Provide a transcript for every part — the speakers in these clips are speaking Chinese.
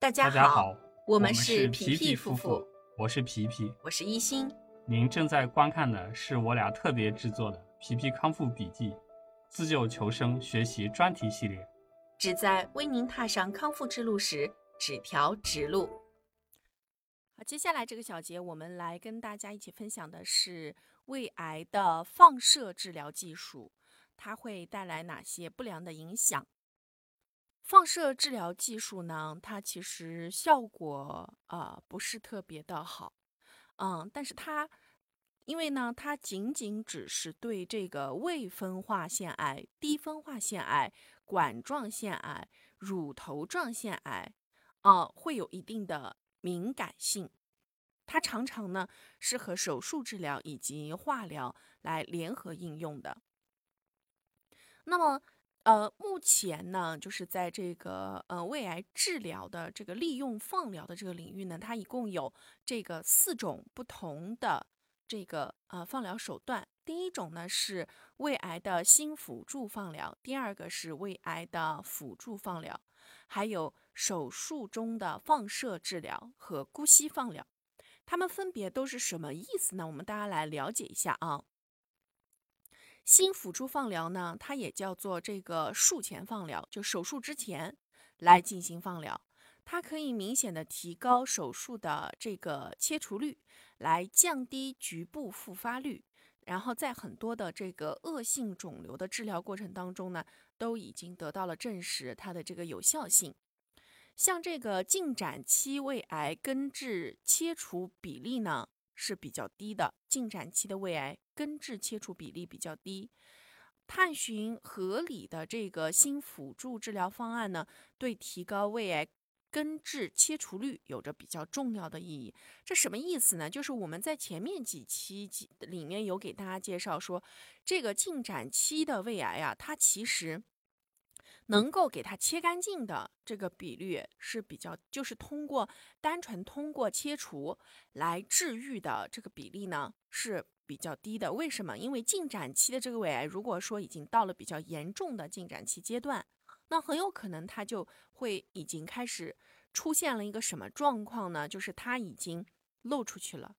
大家好，我们是皮皮夫妇，我是皮皮。我是一心。您正在观看的是我俩特别制作的《皮皮康复笔记》自救求生学习专题系列。旨在为您踏上康复之路时指条直路。好，接下来这个小节，我们来跟大家一起分享的是胃癌的放射治疗技术，它会带来哪些不良的影响？放射治疗技术呢，它其实效果呃不是特别的好，嗯，但是它因为呢，它仅仅只是对这个未分化腺癌、低分化腺癌。管状腺癌、乳头状腺癌，呃，会有一定的敏感性。它常常呢是和手术治疗以及化疗来联合应用的。那么，呃，目前呢，就是在这个呃胃癌治疗的这个利用放疗的这个领域呢，它一共有这个四种不同的这个呃放疗手段。第一种呢是胃癌的新辅助放疗，第二个是胃癌的辅助放疗，还有手术中的放射治疗和姑息放疗，它们分别都是什么意思呢？我们大家来了解一下啊。新辅助放疗呢，它也叫做这个术前放疗，就手术之前来进行放疗，它可以明显的提高手术的这个切除率，来降低局部复发率。然后在很多的这个恶性肿瘤的治疗过程当中呢，都已经得到了证实它的这个有效性。像这个进展期胃癌根治切除比例呢是比较低的，进展期的胃癌根治切除比例比较低。探寻合理的这个新辅助治疗方案呢，对提高胃癌。根治切除率有着比较重要的意义，这什么意思呢？就是我们在前面几期几里面有给大家介绍说，这个进展期的胃癌啊，它其实能够给它切干净的这个比率是比较，就是通过单纯通过切除来治愈的这个比例呢是比较低的。为什么？因为进展期的这个胃癌，如果说已经到了比较严重的进展期阶段。那很有可能它就会已经开始出现了一个什么状况呢？就是它已经漏出去了，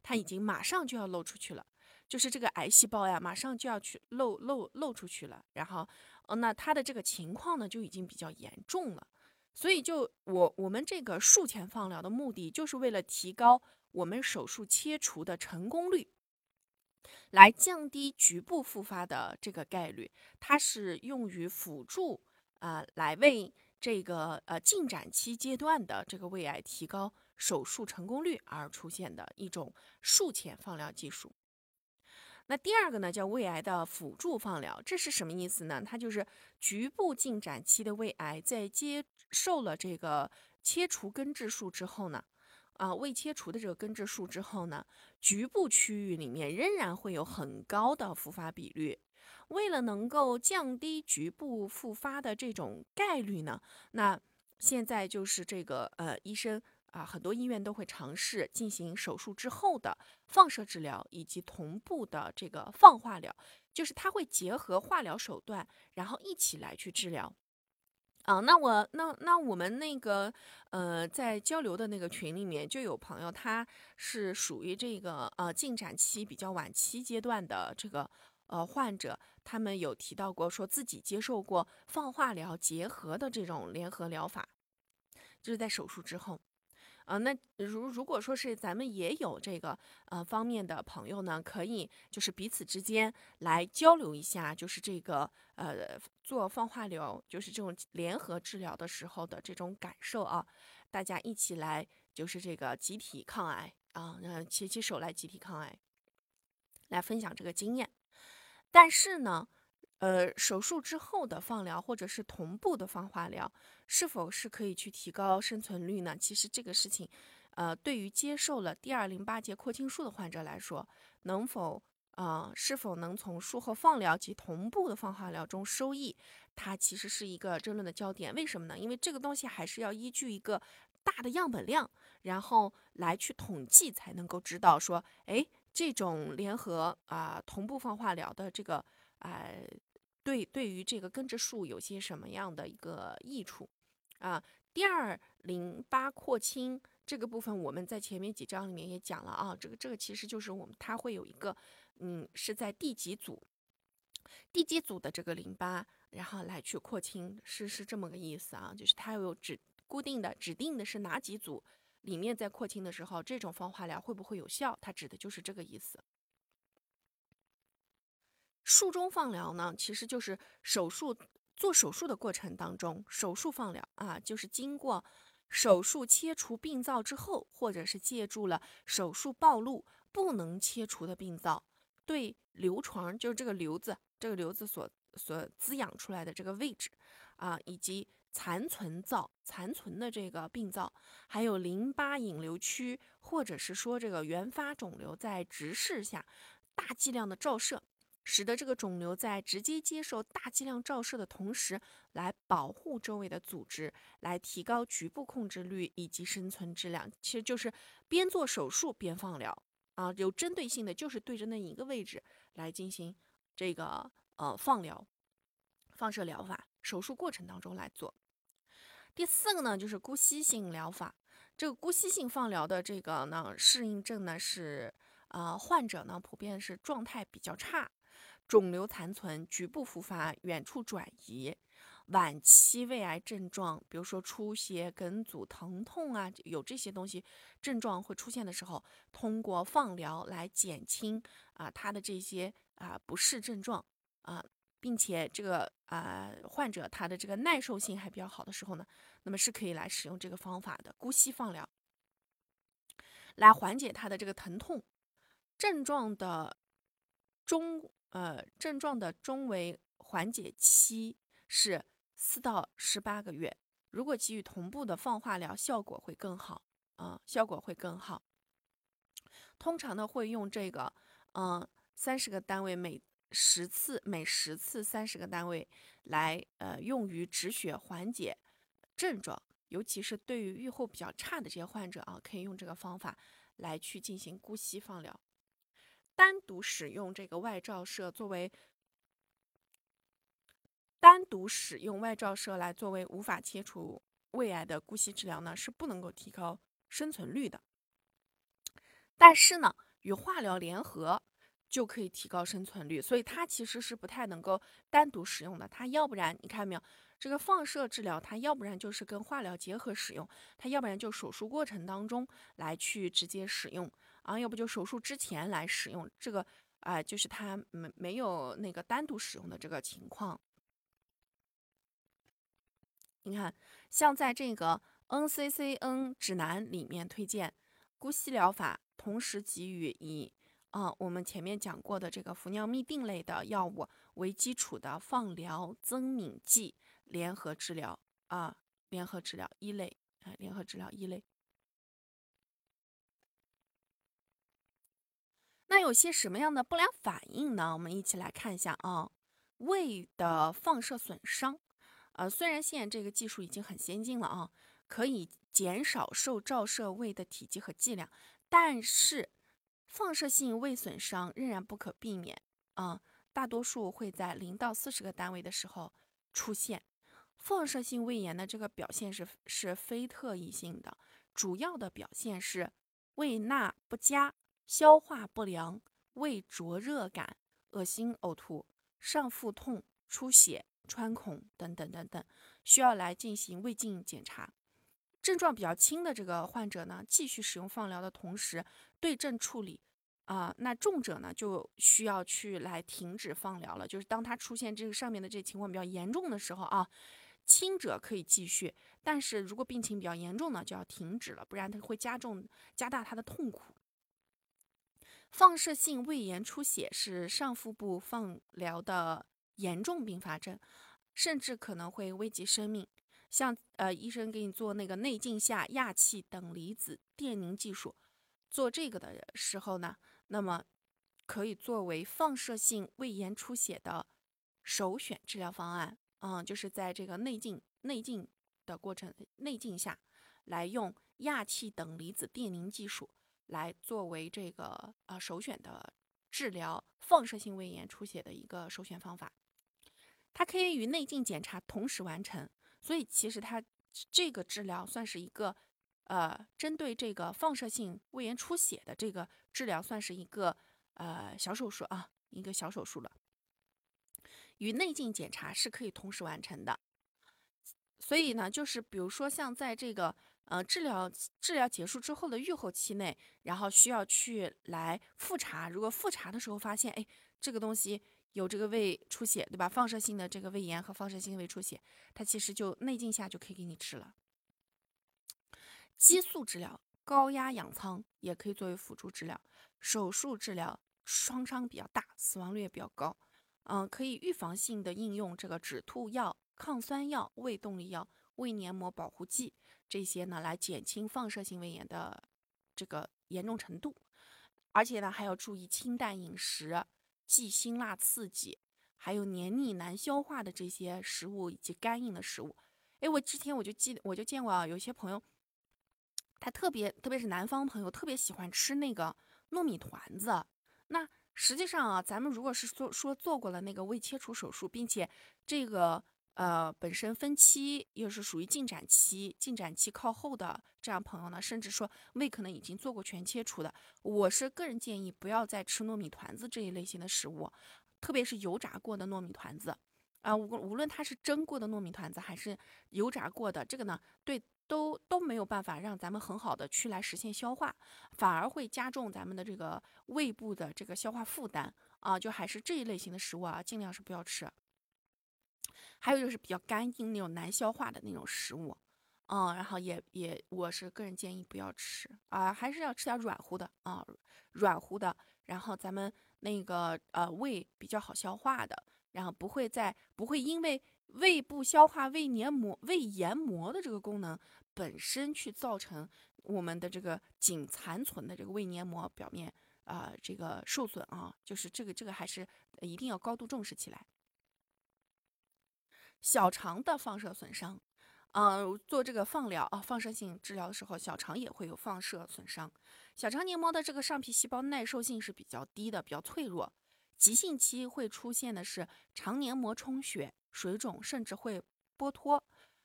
它已经马上就要漏出去了，就是这个癌细胞呀，马上就要去漏漏漏出去了。然后，那他的这个情况呢，就已经比较严重了。所以，就我我们这个术前放疗的目的，就是为了提高我们手术切除的成功率，来降低局部复发的这个概率。它是用于辅助。啊，来为这个呃进展期阶段的这个胃癌提高手术成功率而出现的一种术前放疗技术。那第二个呢，叫胃癌的辅助放疗，这是什么意思呢？它就是局部进展期的胃癌在接受了这个切除根治术之后呢，啊，胃切除的这个根治术之后呢，局部区域里面仍然会有很高的复发比率。为了能够降低局部复发的这种概率呢，那现在就是这个呃，医生啊，很多医院都会尝试进行手术之后的放射治疗以及同步的这个放化疗，就是它会结合化疗手段，然后一起来去治疗。啊，那我那那我们那个呃，在交流的那个群里面就有朋友，他是属于这个呃进展期比较晚期阶段的这个。呃，患者他们有提到过，说自己接受过放化疗结合的这种联合疗法，就是在手术之后。呃，那如如果说是咱们也有这个呃方面的朋友呢，可以就是彼此之间来交流一下，就是这个呃做放化疗，就是这种联合治疗的时候的这种感受啊，大家一起来就是这个集体抗癌啊，嗯，携起手来集体抗癌，来分享这个经验。但是呢，呃，手术之后的放疗或者是同步的放化疗，是否是可以去提高生存率呢？其实这个事情，呃，对于接受了第二淋巴结扩清术的患者来说，能否啊，是否能从术后放疗及同步的放化疗中收益，它其实是一个争论的焦点。为什么呢？因为这个东西还是要依据一个大的样本量，然后来去统计，才能够知道说，哎。这种联合啊同步放化疗的这个啊，对对于这个根治术有些什么样的一个益处啊？第二，淋巴扩清这个部分，我们在前面几章里面也讲了啊，这个这个其实就是我们它会有一个，嗯，是在第几组，第几组的这个淋巴，然后来去扩清，是是这么个意思啊，就是它有指固定的指定的是哪几组里面在扩清的时候，这种方化疗会不会有效？它指的就是这个意思。术中放疗呢，其实就是手术。做手术的过程当中，手术放疗啊，就是经过手术切除病灶之后，或者是借助了手术暴露不能切除的病灶，对瘤床，就是这个瘤子，这个瘤子所所滋养出来的这个位置啊，以及残存灶、残存的这个病灶，还有淋巴引流区，或者是说这个原发肿瘤在直视下大剂量的照射。使得这个肿瘤在直接接受大剂量照射的同时，来保护周围的组织，来提高局部控制率以及生存质量。其实就是边做手术边放疗啊，有针对性的，就是对着那一个位置来进行这个呃放疗、放射疗法。手术过程当中来做。第四个呢，就是姑息性疗法。这个姑息性放疗的这个呢，适应症呢是呃患者呢普遍是状态比较差。肿瘤残存、局部复发、远处转移、晚期胃癌症状，比如说出血、梗阻、疼痛啊，有这些东西症状会出现的时候，通过放疗来减轻啊他的这些啊不适症状啊，并且这个啊患者他的这个耐受性还比较好的时候呢，那么是可以来使用这个方法的姑息放疗，来缓解他的这个疼痛症状的中。呃，症状的中为缓解期是四到十八个月。如果给予同步的放化疗，效果会更好啊，效果会更好。通常呢，会用这个，嗯，三十个单位，每十次，每十次三十个单位来，呃，用于止血缓解症状，尤其是对于预后比较差的这些患者啊，可以用这个方法来去进行姑息放疗。单独使用这个外照射作为单独使用外照射来作为无法切除胃癌的姑息治疗呢，是不能够提高生存率的。但是呢，与化疗联合就可以提高生存率，所以它其实是不太能够单独使用的。它要不然你看没有，这个放射治疗它要不然就是跟化疗结合使用，它要不然就手术过程当中来去直接使用。啊，要不就手术之前来使用这个啊，就是它没没有那个单独使用的这个情况。你看，像在这个 NCCN 指南里面推荐姑息疗法，同时给予以啊我们前面讲过的这个氟尿嘧啶类的药物为基础的放疗增敏剂联合治疗啊，联合治疗一类，哎，联合治疗一类。那有些什么样的不良反应呢？我们一起来看一下啊。胃的放射损伤，呃，虽然现在这个技术已经很先进了啊，可以减少受照射胃的体积和剂量，但是放射性胃损伤仍然不可避免啊。大多数会在零到四十个单位的时候出现。放射性胃炎的这个表现是是非特异性的，主要的表现是胃纳不佳。消化不良、胃灼热感、恶心、呕吐、上腹痛、出血、穿孔等等等等，需要来进行胃镜检查。症状比较轻的这个患者呢，继续使用放疗的同时对症处理啊。那重者呢，就需要去来停止放疗了。就是当他出现这个上面的这情况比较严重的时候啊，轻者可以继续，但是如果病情比较严重呢，就要停止了，不然它会加重、加大他的痛苦。放射性胃炎出血是上腹部放疗的严重并发症，甚至可能会危及生命。像呃，医生给你做那个内镜下氩气等离子电凝技术，做这个的时候呢，那么可以作为放射性胃炎出血的首选治疗方案。嗯，就是在这个内镜内镜的过程内镜下来用氩气等离子电凝技术。来作为这个呃首选的治疗放射性胃炎出血的一个首选方法，它可以与内镜检查同时完成，所以其实它这个治疗算是一个，呃，针对这个放射性胃炎出血的这个治疗，算是一个呃小手术啊，一个小手术了。与内镜检查是可以同时完成的。所以呢，就是比如说像在这个呃治疗治疗结束之后的预后期内，然后需要去来复查，如果复查的时候发现，哎，这个东西。有这个胃出血，对吧？放射性的这个胃炎和放射性胃出血，它其实就内镜下就可以给你治了。激素治疗、高压氧舱也可以作为辅助治疗。手术治疗创伤比较大，死亡率也比较高。嗯，可以预防性的应用这个止吐药、抗酸药、胃动力药、胃黏膜保护剂这些呢，来减轻放射性胃炎的这个严重程度。而且呢，还要注意清淡饮食。忌辛辣刺激，还有黏腻难消化的这些食物以及干硬的食物。哎，我之前我就记，我就见过啊，有些朋友，他特别，特别是南方朋友，特别喜欢吃那个糯米团子。那实际上啊，咱们如果是说说做过了那个胃切除手术，并且这个。呃，本身分期又是属于进展期，进展期靠后的这样朋友呢，甚至说胃可能已经做过全切除的，我是个人建议不要再吃糯米团子这一类型的食物，特别是油炸过的糯米团子啊，无无论它是蒸过的糯米团子还是油炸过的，这个呢，对都都没有办法让咱们很好的去来实现消化，反而会加重咱们的这个胃部的这个消化负担啊，就还是这一类型的食物啊，尽量是不要吃。还有就是比较干硬那种难消化的那种食物，嗯，然后也也我是个人建议不要吃啊，还是要吃点软乎的啊，软乎的，然后咱们那个呃胃比较好消化的，然后不会在不会因为胃部消化胃黏膜胃黏膜的这个功能本身去造成我们的这个仅残存的这个胃黏膜表面啊这个受损啊，就是这个这个还是一定要高度重视起来。小肠的放射损伤，嗯，做这个放疗啊，放射性治疗的时候，小肠也会有放射损伤。小肠黏膜的这个上皮细胞耐受性是比较低的，比较脆弱。急性期会出现的是肠黏膜充血、水肿，甚至会剥脱，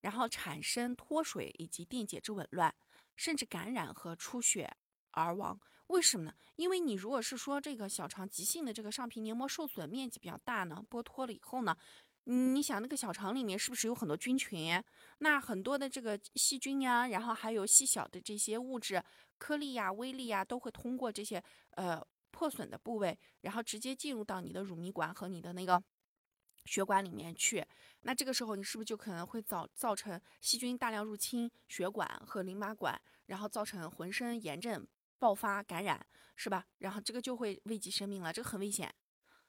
然后产生脱水以及电解质紊乱，甚至感染和出血而亡。为什么呢？因为你如果是说这个小肠急性的这个上皮黏膜受损面积比较大呢，剥脱了以后呢？你想那个小肠里面是不是有很多菌群？那很多的这个细菌呀，然后还有细小的这些物质、颗粒呀、微粒呀，都会通过这些呃破损的部位，然后直接进入到你的乳糜管和你的那个血管里面去。那这个时候你是不是就可能会造造成细菌大量入侵血管和淋巴管，然后造成浑身炎症爆发感染，是吧？然后这个就会危及生命了，这个很危险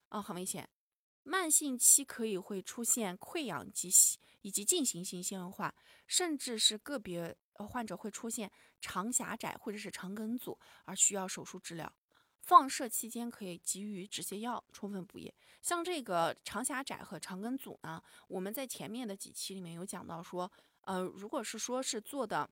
啊，很危险。慢性期可以会出现溃疡及以及进行性纤维化，甚至是个别患者会出现肠狭窄或者是肠梗阻而需要手术治疗。放射期间可以给予止泻药，充分补液。像这个肠狭窄和肠梗阻呢，我们在前面的几期里面有讲到说，呃，如果是说是做的，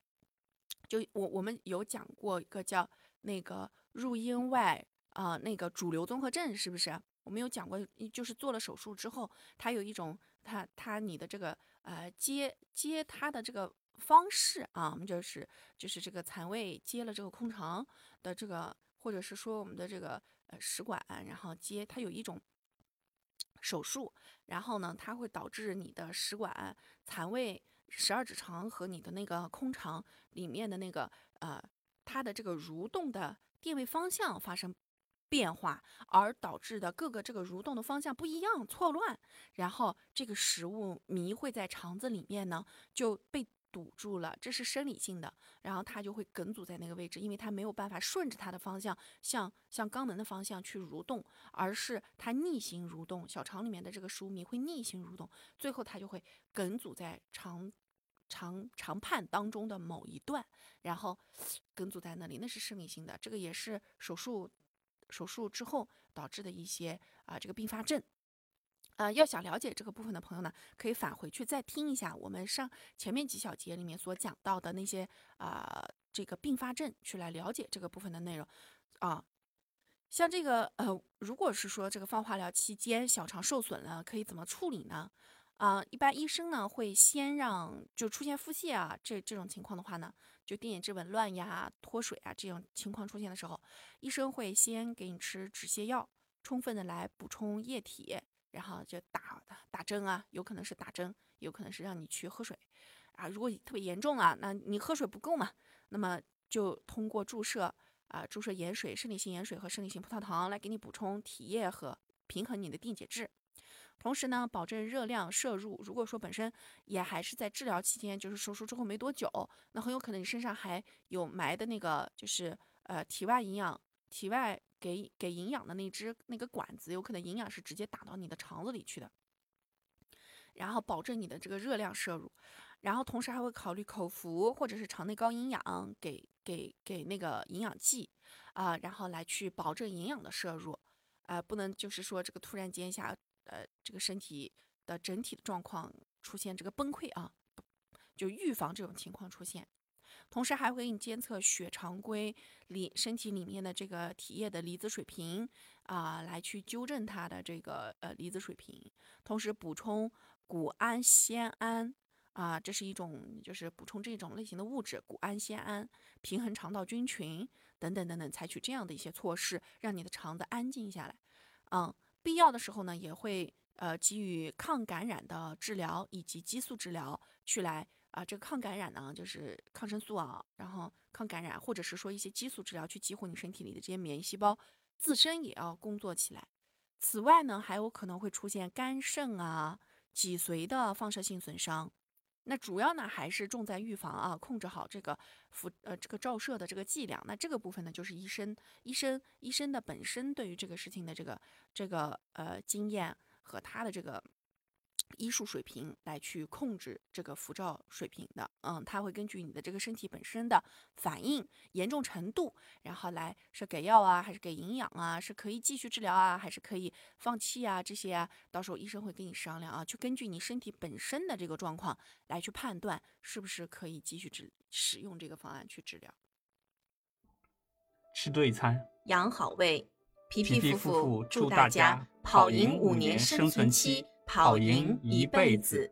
就我我们有讲过一个叫那个入阴外啊那个主流综合症，是不是？我们有讲过，就是做了手术之后，它有一种，它它你的这个呃接接它的这个方式啊，我们就是就是这个残胃接了这个空肠的这个，或者是说我们的这个呃食管，然后接它有一种手术，然后呢，它会导致你的食管、残胃、十二指肠和你的那个空肠里面的那个呃它的这个蠕动的电位方向发生。变化而导致的各个这个蠕动的方向不一样，错乱，然后这个食物糜会在肠子里面呢就被堵住了，这是生理性的，然后它就会梗阻在那个位置，因为它没有办法顺着它的方向向向肛门的方向去蠕动，而是它逆行蠕动，小肠里面的这个食物糜会逆行蠕动，最后它就会梗阻在肠肠肠畔当中的某一段，然后 梗阻在那里，那是生理性的，这个也是手术。手术之后导致的一些啊这个并发症，啊要想了解这个部分的朋友呢，可以返回去再听一下我们上前面几小节里面所讲到的那些啊这个并发症，去来了解这个部分的内容啊。像这个呃，如果是说这个放化疗期间小肠受损了，可以怎么处理呢？啊，一般医生呢会先让就出现腹泻啊这这种情况的话呢，就电解质紊乱呀、脱水啊这种情况出现的时候，医生会先给你吃止泻药，充分的来补充液体，然后就打打针啊，有可能是打针，有可能是让你去喝水啊。如果特别严重啊，那你喝水不够嘛，那么就通过注射啊，注射盐水、生理性盐水和生理性葡萄糖来给你补充体液和平衡你的电解质。同时呢，保证热量摄入。如果说本身也还是在治疗期间，就是手术之后没多久，那很有可能你身上还有埋的那个，就是呃体外营养、体外给给营养的那支那个管子，有可能营养是直接打到你的肠子里去的。然后保证你的这个热量摄入，然后同时还会考虑口服或者是肠内高营养，给给给那个营养剂啊，然后来去保证营养的摄入啊，不能就是说这个突然间下。呃，这个身体的整体的状况出现这个崩溃啊，就预防这种情况出现。同时还会给你监测血常规里身体里面的这个体液的离子水平啊，来去纠正它的这个呃离子水平。同时补充谷氨酰胺啊，这是一种就是补充这种类型的物质，谷氨酰胺，平衡肠道菌群等等等等，采取这样的一些措施，让你的肠子安静下来。嗯。必要的时候呢，也会呃给予抗感染的治疗以及激素治疗，去来啊这个抗感染呢就是抗生素啊，然后抗感染或者是说一些激素治疗去激活你身体里的这些免疫细胞，自身也要工作起来。此外呢，还有可能会出现肝肾啊、脊髓的放射性损伤。那主要呢还是重在预防啊，控制好这个辐呃这个照射的这个剂量。那这个部分呢，就是医生医生医生的本身对于这个事情的这个这个呃经验和他的这个。医术水平来去控制这个辐照水平的，嗯，它会根据你的这个身体本身的反应严重程度，然后来是给药啊，还是给营养啊，是可以继续治疗啊，还是可以放弃啊，这些啊，到时候医生会跟你商量啊，去根据你身体本身的这个状况来去判断是不是可以继续治使用这个方案去治疗。吃对餐，养好胃，皮皮夫妇祝大家跑赢五年生存期。跑赢一辈子。